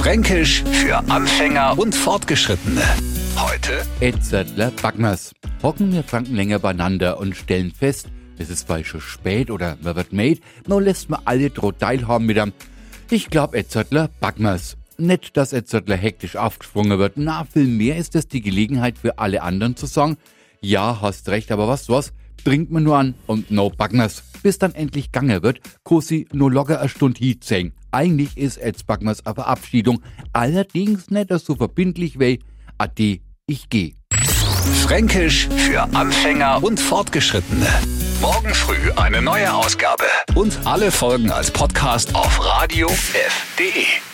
Fränkisch für Anfänger und Fortgeschrittene. Heute Etzertler Backmers. Hocken wir Franken länger beieinander und stellen fest, es ist bald schon spät oder man wird made, man lässt mir alle droh teilhaben mit einem, ich glaub Etzertler Backmers. Nicht, dass Etzertler hektisch aufgesprungen wird, na, vielmehr ist es die Gelegenheit für alle anderen zu sagen, ja, hast recht, aber was, was, trinkt man nur an und no Backmers. Bis dann endlich gange wird, kosi nur locker eine Stunde hitzeng. Eigentlich ist Eds Backmers eine Verabschiedung, allerdings nicht so verbindlich wie Ade, ich geh. Fränkisch für Anfänger und Fortgeschrittene. Morgen früh eine neue Ausgabe. Und alle Folgen als Podcast auf radiof.de.